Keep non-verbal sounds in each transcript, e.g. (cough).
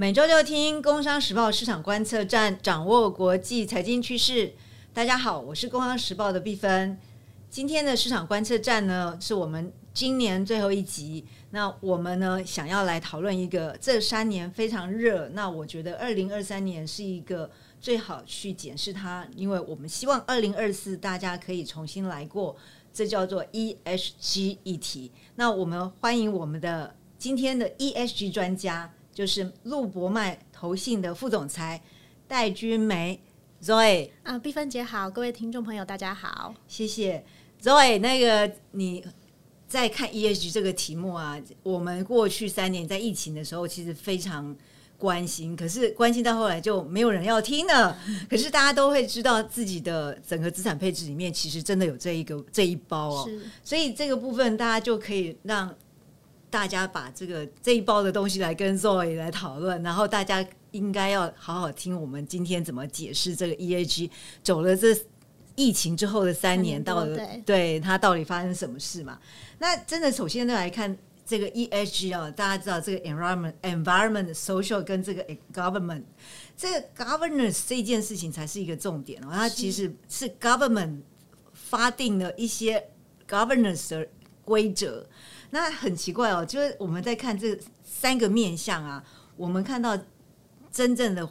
每周六听《工商时报》市场观测站，掌握国际财经趋势。大家好，我是《工商时报》的毕芬。今天的市场观测站呢，是我们今年最后一集。那我们呢，想要来讨论一个这三年非常热。那我觉得二零二三年是一个最好去检视它，因为我们希望二零二四大家可以重新来过。这叫做 ESG 议题。那我们欢迎我们的今天的 ESG 专家。就是陆博迈投信的副总裁戴君梅 Zoe 啊，碧芬姐好，各位听众朋友大家好，谢谢 Zoe。那个你在看 ESG 这个题目啊，我们过去三年在疫情的时候其实非常关心，可是关心到后来就没有人要听了。可是大家都会知道自己的整个资产配置里面其实真的有这一个这一包哦，所以这个部分大家就可以让。大家把这个这一包的东西来跟 Zoe 来讨论，然后大家应该要好好听我们今天怎么解释这个 EAG 走了这疫情之后的三年，到了对它到底发生什么事嘛？那真的首先呢来看这个 EAG 啊，大家知道这个 environment、environment、social 跟这个 government，这个 governance 这件事情才是一个重点哦。它其实是 government 发定了一些 governance 的规则。那很奇怪哦，就是我们在看这三个面相啊，我们看到真正的。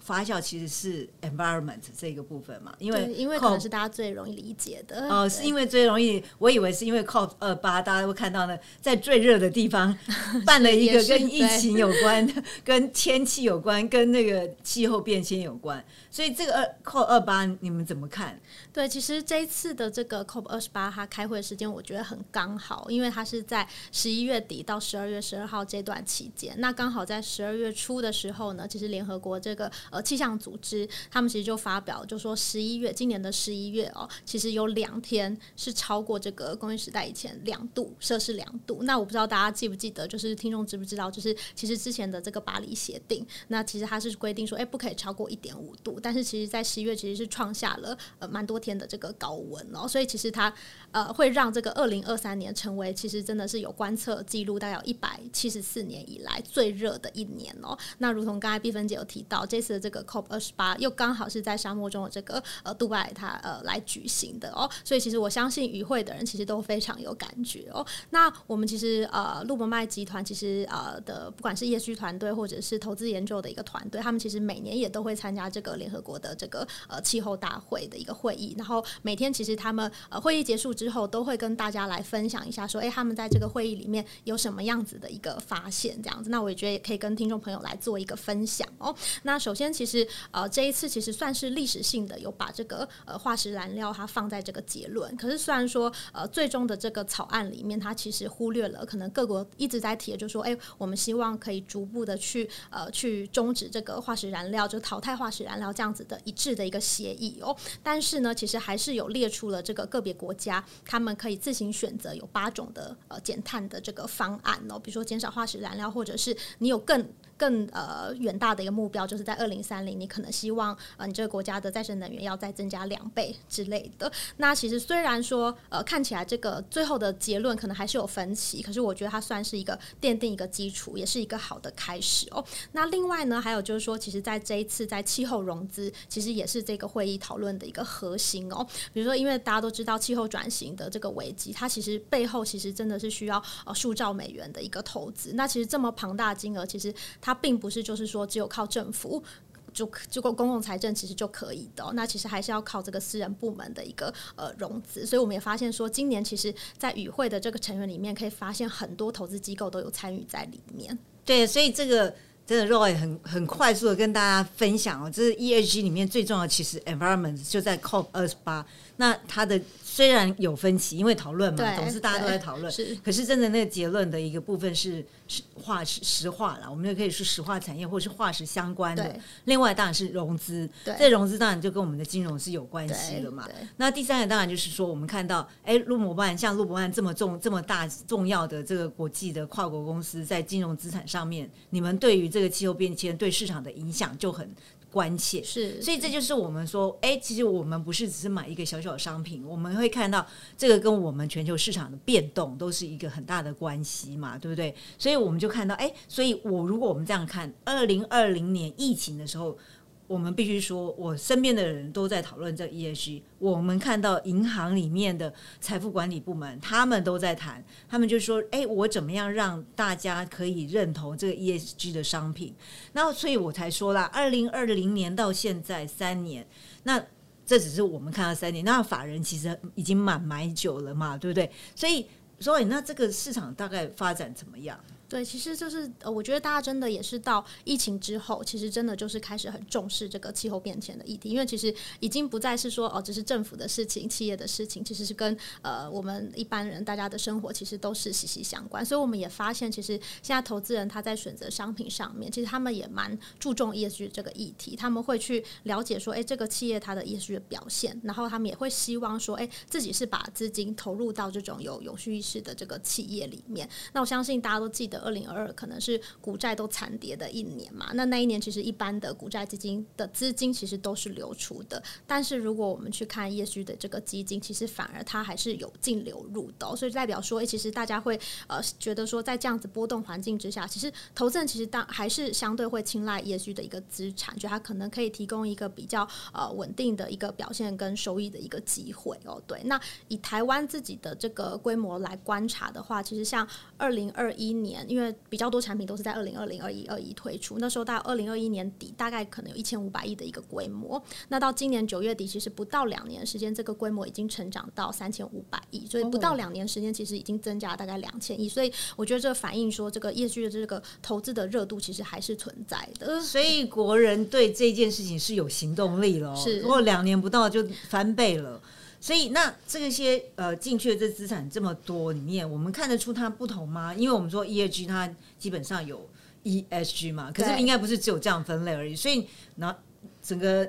发酵其实是 environment 这个部分嘛，因为因为可能是大家最容易理解的。哦，是因为最容易，我以为是因为 COP 二八，大家会看到呢，在最热的地方 (laughs) 办了一个跟疫情有关、跟天气有关、跟那个气候变迁有关，所以这个二 COP 二八你们怎么看？对，其实这一次的这个 COP 二十八，它开会时间我觉得很刚好，因为它是在十一月底到十二月十二号这段期间，那刚好在十二月初的时候呢，其实联合国这个。呃，气象组织他们其实就发表，就说十一月今年的十一月哦，其实有两天是超过这个工业时代以前两度摄氏两度。那我不知道大家记不记得，就是听众知不知道，就是其实之前的这个巴黎协定，那其实它是规定说，哎，不可以超过一点五度。但是其实，在十一月其实是创下了呃蛮多天的这个高温哦，所以其实它呃会让这个二零二三年成为其实真的是有观测记录大概有一百七十四年以来最热的一年哦。那如同刚才碧芬姐有提到，这次的。这个 COP 二十八又刚好是在沙漠中的这个呃杜拜，它呃来举行的哦，所以其实我相信与会的人其实都非常有感觉哦。那我们其实呃路博麦集团其实呃的不管是业区团队或者是投资研究的一个团队，他们其实每年也都会参加这个联合国的这个呃气候大会的一个会议，然后每天其实他们呃会议结束之后都会跟大家来分享一下，说哎他们在这个会议里面有什么样子的一个发现这样子。那我也觉得也可以跟听众朋友来做一个分享哦。那首先。其实，呃，这一次其实算是历史性的，有把这个呃化石燃料它放在这个结论。可是虽然说，呃，最终的这个草案里面，它其实忽略了可能各国一直在提，就说，哎，我们希望可以逐步的去呃去终止这个化石燃料，就淘汰化石燃料这样子的一致的一个协议哦。但是呢，其实还是有列出了这个个别国家他们可以自行选择有八种的呃减碳的这个方案哦，比如说减少化石燃料，或者是你有更。更呃远大的一个目标，就是在二零三零，你可能希望呃你这个国家的再生能源要再增加两倍之类的。那其实虽然说呃看起来这个最后的结论可能还是有分歧，可是我觉得它算是一个奠定一个基础，也是一个好的开始哦。那另外呢，还有就是说，其实在这一次在气候融资，其实也是这个会议讨论的一个核心哦。比如说，因为大家都知道气候转型的这个危机，它其实背后其实真的是需要呃数兆美元的一个投资。那其实这么庞大金额，其实它并不是就是说只有靠政府就就公公共财政其实就可以的，那其实还是要靠这个私人部门的一个呃融资。所以我们也发现说，今年其实，在与会的这个成员里面，可以发现很多投资机构都有参与在里面。对，所以这个真的 Roy 很很快速的跟大家分享哦，这是 ESG 里面最重要，其实 environment 就在 COP 二十八，那它的。虽然有分歧，因为讨论嘛，总是大家都在讨论。是，可是真的那个结论的一个部分是是化石石化了，我们也可以是石化产业或是化石相关的。另外当然是融资，这融资当然就跟我们的金融是有关系的嘛。那第三个当然就是说，我们看到，哎，陆博万像陆博万这么重这么大重要的这个国际的跨国公司在金融资产上面，你们对于这个气候变迁对市场的影响就很。关切。是，所以这就是我们说，哎，其实我们不是只是买一个小小的商品，我们会看到这个跟我们全球市场的变动都是一个很大的关系嘛，对不对？所以我们就看到，哎，所以我如果我们这样看，二零二零年疫情的时候。我们必须说，我身边的人都在讨论这 ESG。我们看到银行里面的财富管理部门，他们都在谈，他们就说：“哎，我怎么样让大家可以认同这个 ESG 的商品？”那所以我才说啦，二零二零年到现在三年，那这只是我们看到三年，那法人其实已经满买久了嘛，对不对？所以，所以那这个市场大概发展怎么样？对，其实就是呃，我觉得大家真的也是到疫情之后，其实真的就是开始很重视这个气候变迁的议题，因为其实已经不再是说哦，只是政府的事情、企业的事情，其实是跟呃我们一般人大家的生活其实都是息息相关。所以我们也发现，其实现在投资人他在选择商品上面，其实他们也蛮注重 ESG 这个议题，他们会去了解说，哎，这个企业它的 ESG 的表现，然后他们也会希望说，哎，自己是把资金投入到这种有永续意识的这个企业里面。那我相信大家都记得。二零二二可能是股债都惨跌的一年嘛？那那一年其实一般的股债基金的资金其实都是流出的，但是如果我们去看业虚的这个基金，其实反而它还是有净流入的，所以代表说，哎，其实大家会呃觉得说，在这样子波动环境之下，其实投资人其实当还是相对会青睐业虚的一个资产，就它可能可以提供一个比较呃稳定的一个表现跟收益的一个机会哦。对，那以台湾自己的这个规模来观察的话，其实像二零二一年。因为比较多产品都是在二零二零、二一、二一推出，那时候到二零二一年底，大概可能有一千五百亿的一个规模。那到今年九月底，其实不到两年时间，这个规模已经成长到三千五百亿，所以不到两年时间，其实已经增加大概两千亿。所以我觉得这反映说，这个业绩的这个投资的热度其实还是存在的。所以国人对这件事情是有行动力了，是如果两年不到就翻倍了。所以，那这些呃进去的这资产这么多里面，我们看得出它不同吗？因为我们说 E S G 它基本上有 E S G 嘛，可是应该不是只有这样分类而已。所以，那整个。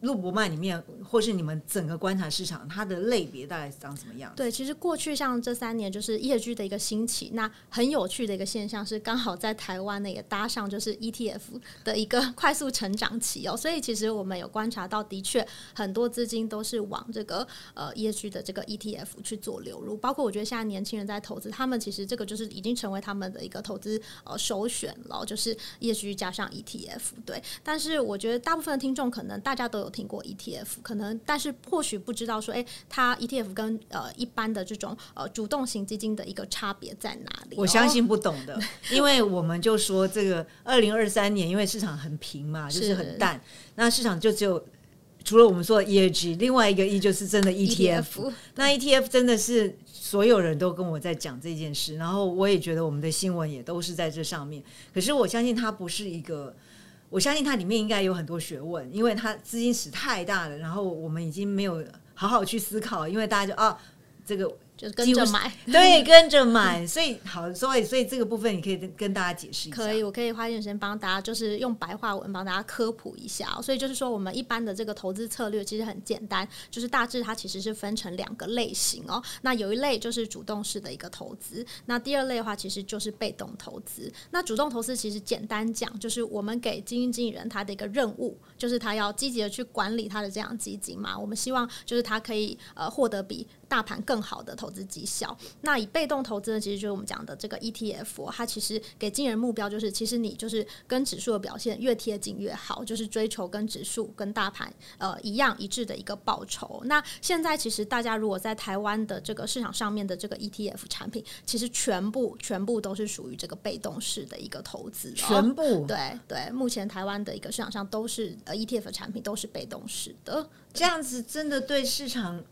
陆博曼里面，或是你们整个观察市场，它的类别大概长什么样？对，其实过去像这三年，就是业居的一个兴起。那很有趣的一个现象是，刚好在台湾呢也搭上就是 ETF 的一个 (laughs) 快速成长期哦。所以其实我们有观察到，的确很多资金都是往这个呃业居的这个 ETF 去做流入。包括我觉得现在年轻人在投资，他们其实这个就是已经成为他们的一个投资呃首选了，就是业居加上 ETF。对，但是我觉得大部分听众可能大家都有。有听过 ETF，可能但是或许不知道说，哎，它 ETF 跟呃一般的这种呃主动型基金的一个差别在哪里？我相信不懂的，(laughs) 因为我们就说这个二零二三年，因为市场很平嘛，就是很淡，那市场就只有除了我们说的 ESG，另外一个 E 就是真的 ETF。那 ETF 真的是所有人都跟我在讲这件事，然后我也觉得我们的新闻也都是在这上面。可是我相信它不是一个。我相信它里面应该有很多学问，因为它资金池太大了，然后我们已经没有好好去思考，因为大家就啊，这个。就是跟着买，(laughs) 对，跟着买，所以好，所以所以这个部分你可以跟大家解释一下。可以，我可以花一点时间帮大家，就是用白话文帮大家科普一下。所以就是说，我们一般的这个投资策略其实很简单，就是大致它其实是分成两个类型哦。那有一类就是主动式的一个投资，那第二类的话其实就是被动投资。那主动投资其实简单讲，就是我们给基金经理人他的一个任务，就是他要积极的去管理他的这样基金嘛。我们希望就是他可以呃获得比大盘更好的投资绩效。那以被动投资呢，其实就是我们讲的这个 ETF，它其实给金人目标就是，其实你就是跟指数的表现越贴近越好，就是追求跟指数跟大盘呃一样一致的一个报酬。那现在其实大家如果在台湾的这个市场上面的这个 ETF 产品，其实全部全部都是属于这个被动式的一个投资，全部对对，目前台湾的一个市场上都是呃 ETF 产品都是被动式的，这样子真的对市场。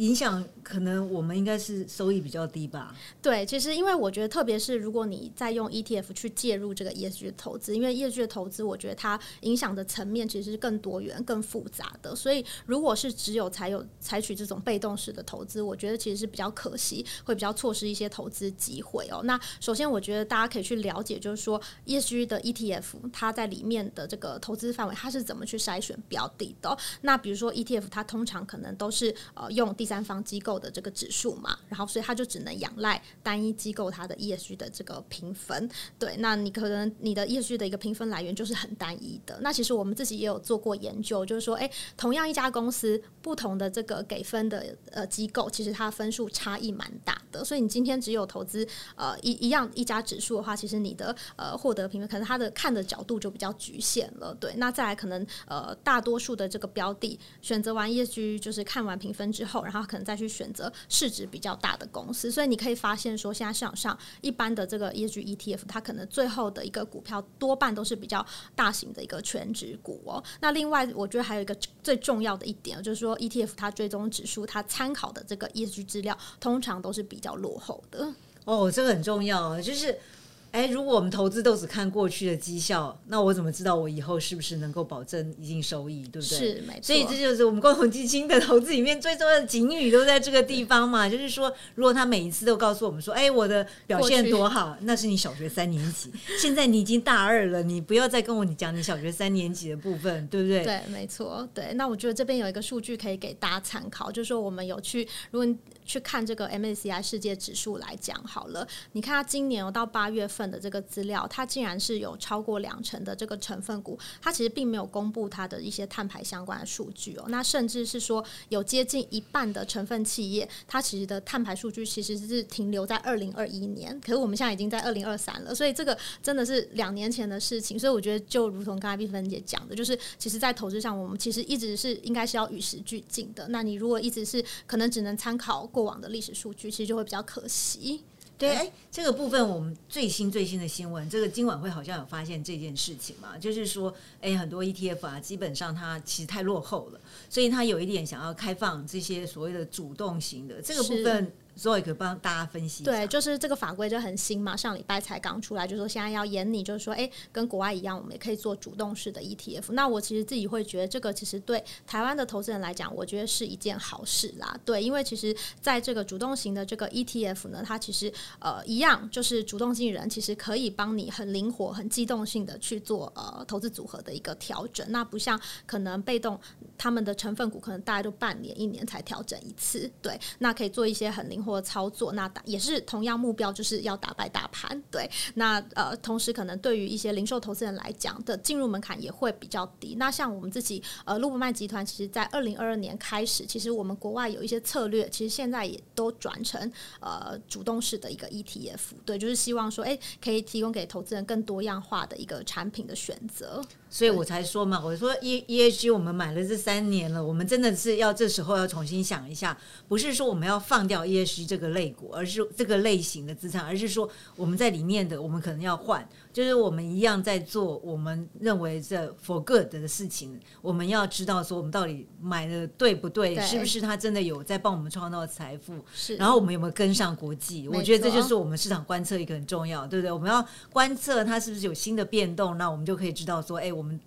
影响可能我们应该是收益比较低吧。对，其实因为我觉得，特别是如果你在用 ETF 去介入这个 ESG 的投资，因为 ESG 的投资，我觉得它影响的层面其实是更多元、更复杂的。所以，如果是只有才有采取这种被动式的投资，我觉得其实是比较可惜，会比较错失一些投资机会哦。那首先，我觉得大家可以去了解，就是说 ESG 的 ETF 它在里面的这个投资范围，它是怎么去筛选标的的。那比如说 ETF，它通常可能都是呃用第三方机构的这个指数嘛，然后所以它就只能仰赖单一机构它的 ESG 的这个评分。对，那你可能你的 ESG 的一个评分来源就是很单一的。那其实我们自己也有做过研究，就是说，哎，同样一家公司不同的这个给分的呃机构，其实它分数差异蛮大的。所以你今天只有投资呃一一样一家指数的话，其实你的呃获得评分可能它的看的角度就比较局限了。对，那再来可能呃大多数的这个标的选择完 ESG 就是看完评分之后，然后可能再去选择市值比较大的公司。所以你可以发现说，现在市场上一般的这个 ESG ETF，它可能最后的一个股票多半都是比较大型的一个全值股哦。那另外，我觉得还有一个最重要的一点，就是说 ETF 它追踪指数，它参考的这个 ESG 资料，通常都是比较落后的。哦，这个很重要，就是。哎，如果我们投资都只看过去的绩效，那我怎么知道我以后是不是能够保证一定收益，对不对？是，没错。所以这就是我们共同基金的投资里面最重要的警语，都在这个地方嘛。就是说，如果他每一次都告诉我们说，哎，我的表现多好，那是你小学三年级，(laughs) 现在你已经大二了，你不要再跟我你讲你小学三年级的部分，对不对？对，没错。对，那我觉得这边有一个数据可以给大家参考，就是说我们有去，如果去看这个 MSCI 世界指数来讲好了，你看它今年到八月份份的这个资料。它竟然是有超过两成的这个成分股，它其实并没有公布它的一些碳排相关的数据哦。那甚至是说有接近一半的成分企业，它其实的碳排数据其实是停留在二零二一年，可是我们现在已经在二零二三了，所以这个真的是两年前的事情。所以我觉得，就如同刚才碧芬姐讲的，就是其实，在投资上，我们其实一直是应该是要与时俱进的。那你如果一直是可能只能参考过往的历史数据，其实就会比较可惜。对，哎，这个部分我们最新最新的新闻，这个今晚会好像有发现这件事情嘛？就是说，哎，很多 ETF 啊，基本上它其实太落后了，所以它有一点想要开放这些所谓的主动型的这个部分。所以可以帮大家分析一下。对，就是这个法规就很新嘛，上礼拜才刚出来，就说现在要严你，就是说，哎，跟国外一样，我们也可以做主动式的 ETF。那我其实自己会觉得，这个其实对台湾的投资人来讲，我觉得是一件好事啦。对，因为其实在这个主动型的这个 ETF 呢，它其实呃一样，就是主动性人其实可以帮你很灵活、很机动性的去做呃投资组合的一个调整。那不像可能被动他们的成分股，可能大概都半年、一年才调整一次。对，那可以做一些很灵活。的操作，那打也是同样目标，就是要打败大盘。对，那呃，同时可能对于一些零售投资人来讲的进入门槛也会比较低。那像我们自己呃，路博曼集团，其实在二零二二年开始，其实我们国外有一些策略，其实现在也都转成呃主动式的一个 ETF。对，就是希望说，哎，可以提供给投资人更多样化的一个产品的选择。所以我才说嘛，我说 E E H G 我们买了这三年了，我们真的是要这时候要重新想一下，不是说我们要放掉 E H G 这个类股，而是这个类型的资产，而是说我们在里面的我们可能要换，就是我们一样在做我们认为这 for good 的事情，我们要知道说我们到底买的对不对，是不是他真的有在帮我们创造财富，是，然后我们有没有跟上国际？我觉得这就是我们市场观测一个很重要，对不对？我们要观测它是不是有新的变动，那我们就可以知道说，哎。我们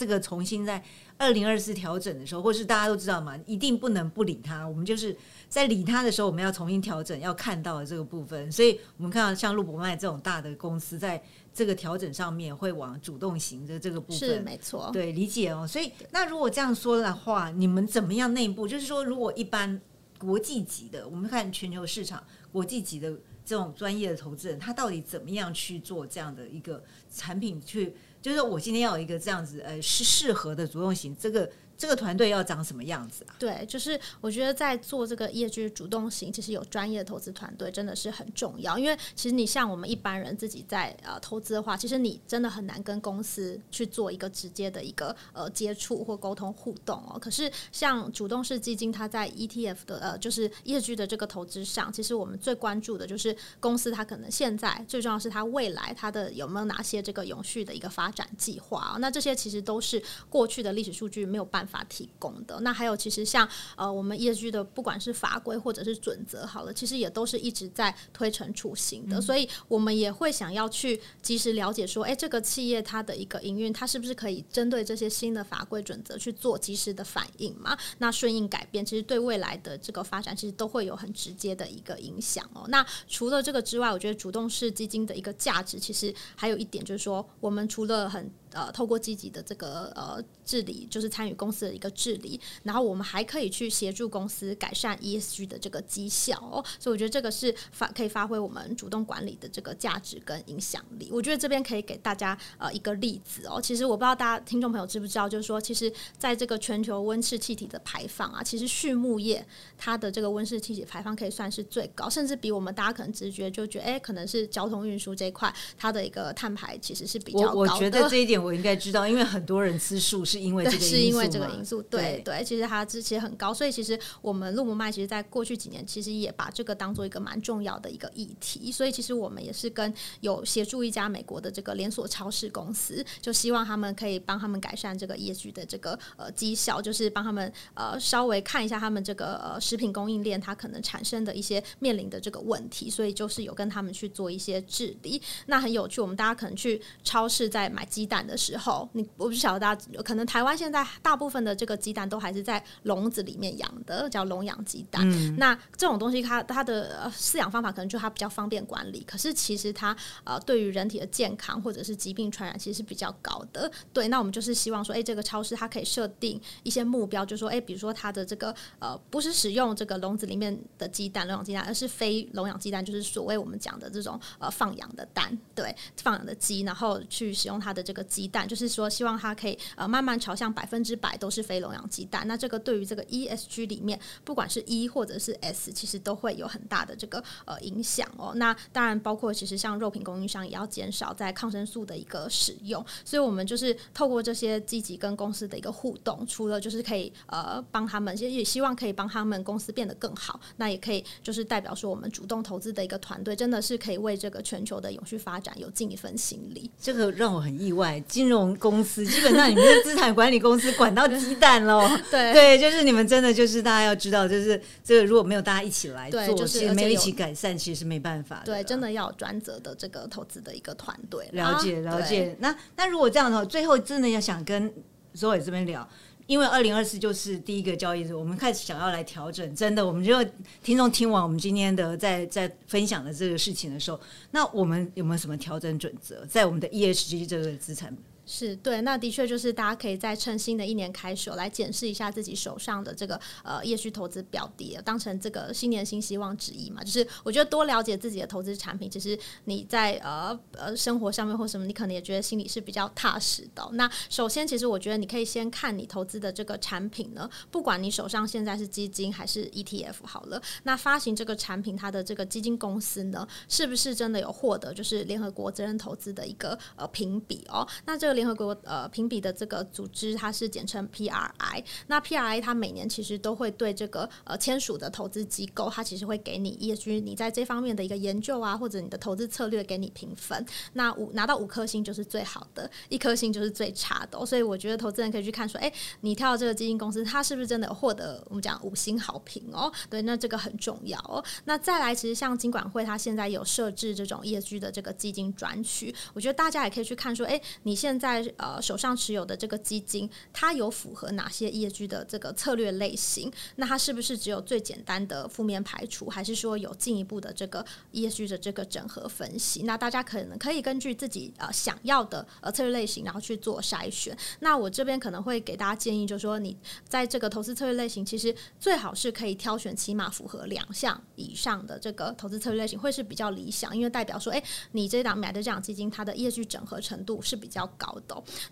这个重新在二零二四调整的时候，或是大家都知道嘛，一定不能不理它。我们就是在理它的时候，我们要重新调整，要看到的这个部分。所以，我们看到像路博麦这种大的公司，在这个调整上面会往主动型的这个部分，是没错，对，理解哦。所以，那如果这样说的话，你们怎么样内部？就是说，如果一般国际级的，我们看全球市场国际级的这种专业的投资人，他到底怎么样去做这样的一个产品去？就是我今天要有一个这样子，呃，适适合的主动型这个。这个团队要长什么样子啊？对，就是我觉得在做这个业绩主动型，其实有专业的投资团队真的是很重要。因为其实你像我们一般人自己在呃投资的话，其实你真的很难跟公司去做一个直接的一个呃接触或沟通互动哦。可是像主动式基金，它在 ETF 的呃就是业绩的这个投资上，其实我们最关注的就是公司它可能现在最重要是它未来它的有没有哪些这个永续的一个发展计划那这些其实都是过去的历史数据没有办法。法提供的那还有，其实像呃，我们业局的不管是法规或者是准则，好了，其实也都是一直在推陈出新的，所以我们也会想要去及时了解说，哎，这个企业它的一个营运，它是不是可以针对这些新的法规准则去做及时的反应嘛？那顺应改变，其实对未来的这个发展，其实都会有很直接的一个影响哦。那除了这个之外，我觉得主动式基金的一个价值，其实还有一点就是说，我们除了很呃透过积极的这个呃治理，就是参与公司的一个治理，然后我们还可以去协助公司改善 ESG 的这个绩效哦。所以我觉得这个是发可以发挥我们主动管理的这个价值跟影响力。我觉得这边可以给大家呃一个例子哦。其实我不知道大家听众朋友知不知道，就是说，其实在这个全球温室气体的排放啊，其实畜牧业它的这个温室气体排放可以算是最高，甚至比我们大家可能直觉就觉得，哎，可能是交通运输这一块它的一个碳排其实是比较高的。我觉得这一点我应该知道，因为很多人吃素是因为这个是因为这个因素。对对，其实它之前很高，所以其实我们路姆麦其实在过去几年其实也把这个当做一个蛮重要的一个议题，所以其实我们也是跟有协助一家美国的这个连锁超市公司，就希望他们可以帮他们改善这个业绩的这个呃绩效，就是帮他们呃稍微看一下他们这个呃食品供应链它可能产生的一些面临的这个问题，所以就是有跟他们去做一些治理。那很有趣，我们大家可能去超市在买鸡蛋的时候，你我不晓得大家可能台湾现在大部分的这个鸡蛋都还是在笼子里面养的，叫笼养鸡蛋。那这种东西它它的饲养方法可能就它比较方便管理，可是其实它呃对于人体的健康或者是疾病传染其实是比较高的。对，那我们就是希望说，哎，这个超市它可以设定一些目标，就说，哎，比如说它的这个呃，不是使用这个笼子里面的鸡蛋笼养鸡蛋，而是非笼养鸡蛋，就是所谓我们讲的这种呃放养的蛋，对，放养的鸡，然后去使用它的这个鸡鸡蛋，就是说希望它可以呃慢慢朝向百分之百都是非笼养鸡蛋。那这个对于这个 ESG 里面，不管是 E 或者是 S，其实都会有很大的这个呃影响哦。那当然包括其实像肉品供应商也要减少在抗生素的一个使用，所以我们就是透过这些积极跟公司的一个互动，除了就是可以呃帮他们，其实也希望可以帮他们公司变得更好。那也可以就是代表说，我们主动投资的一个团队，真的是可以为这个全球的永续发展有尽一份心力。这个让我很意外，金融公司基本上你们是资产管理公司管到鸡蛋喽。(laughs) 对对，就是你们真的就是大家要知道，就是这个如果没有大家一起来做，其实没有一起改善，其实是没办法的。对，真的要有专责的这个投资的一个团队。了解了解。那那如果这样的话，最后真的要想跟 Zoe 这边聊，因为二零二四就是第一个交易日，我们开始想要来调整。真的，我们就听众听完我们今天的在在分享的这个事情的时候，那我们有没有什么调整准则，在我们的 E H G 这个资产？是对，那的确就是大家可以在趁新的一年开始来检视一下自己手上的这个呃业需投资表的，当成这个新年新希望之一嘛。就是我觉得多了解自己的投资产品，其实你在呃呃生活上面或什么，你可能也觉得心里是比较踏实的。那首先，其实我觉得你可以先看你投资的这个产品呢，不管你手上现在是基金还是 ETF 好了，那发行这个产品它的这个基金公司呢，是不是真的有获得就是联合国责任投资的一个呃评比哦？那这个。联合国呃评比的这个组织，它是简称 PRI。那 PRI 它每年其实都会对这个呃签署的投资机构，它其实会给你 ESG 你在这方面的一个研究啊，或者你的投资策略给你评分。那五拿到五颗星就是最好的，一颗星就是最差的。所以我觉得投资人可以去看说，哎，你挑的这个基金公司，它是不是真的获得我们讲五星好评哦？对，那这个很重要哦。那再来，其实像金管会，它现在有设置这种 ESG 的这个基金专区，我觉得大家也可以去看说，哎，你现在。呃手上持有的这个基金，它有符合哪些业绩的这个策略类型？那它是不是只有最简单的负面排除，还是说有进一步的这个业绩的这个整合分析？那大家可能可以根据自己呃想要的呃策略类型，然后去做筛选。那我这边可能会给大家建议，就是说你在这个投资策略类型，其实最好是可以挑选起码符合两项以上的这个投资策略类型，会是比较理想，因为代表说，哎，你这档买的这档基金，它的业绩整合程度是比较高。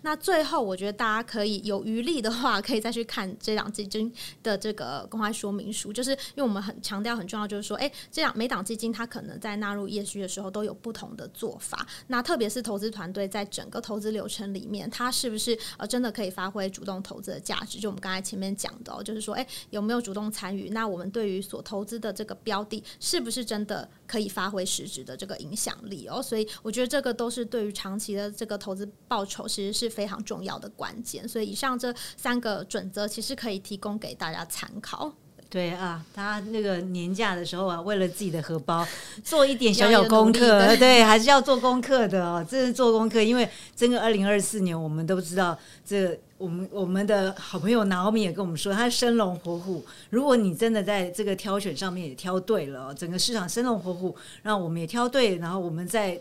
那最后，我觉得大家可以有余力的话，可以再去看这档基金的这个公开说明书。就是因为我们很强调很重要，就是说，哎，这样每档基金它可能在纳入业需的时候都有不同的做法。那特别是投资团队在整个投资流程里面，它是不是呃真的可以发挥主动投资的价值？就我们刚才前面讲的，就是说，哎，有没有主动参与？那我们对于所投资的这个标的，是不是真的可以发挥实质的这个影响力？哦，所以我觉得这个都是对于长期的这个投资报酬。其实是非常重要的关键，所以以上这三个准则其实可以提供给大家参考。对啊，他那个年假的时候啊，为了自己的荷包 (laughs) 做一点小小功课，(laughs) 对，还是要做功课的哦。这是做功课，因为整个二零二四年，我们都知道，这我们我们的好朋友拿奥米也跟我们说，他生龙活虎。如果你真的在这个挑选上面也挑对了，整个市场生龙活虎，那我们也挑对，然后我们在。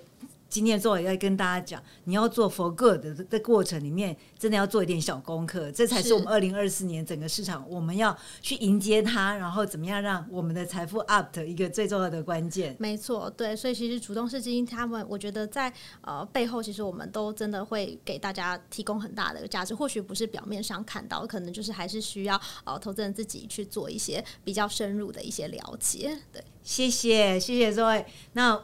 今天做也要跟大家讲，你要做 for good 的的过程里面，真的要做一点小功课，这才是是我们二零二四年整个市场我们要去迎接它，然后怎么样让我们的财富 up 的一个最重要的关键。没错，对，所以其实主动式基金，他们我觉得在呃背后，其实我们都真的会给大家提供很大的价值，或许不是表面上看到，可能就是还是需要呃投资人自己去做一些比较深入的一些了解。对，谢谢，谢谢各位。那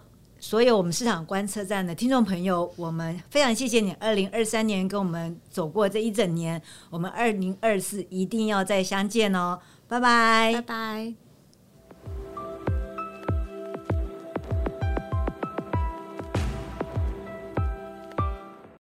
所有我们市场观测站的听众朋友，我们非常谢谢你，二零二三年跟我们走过这一整年，我们二零二四一定要再相见哦，拜拜拜拜。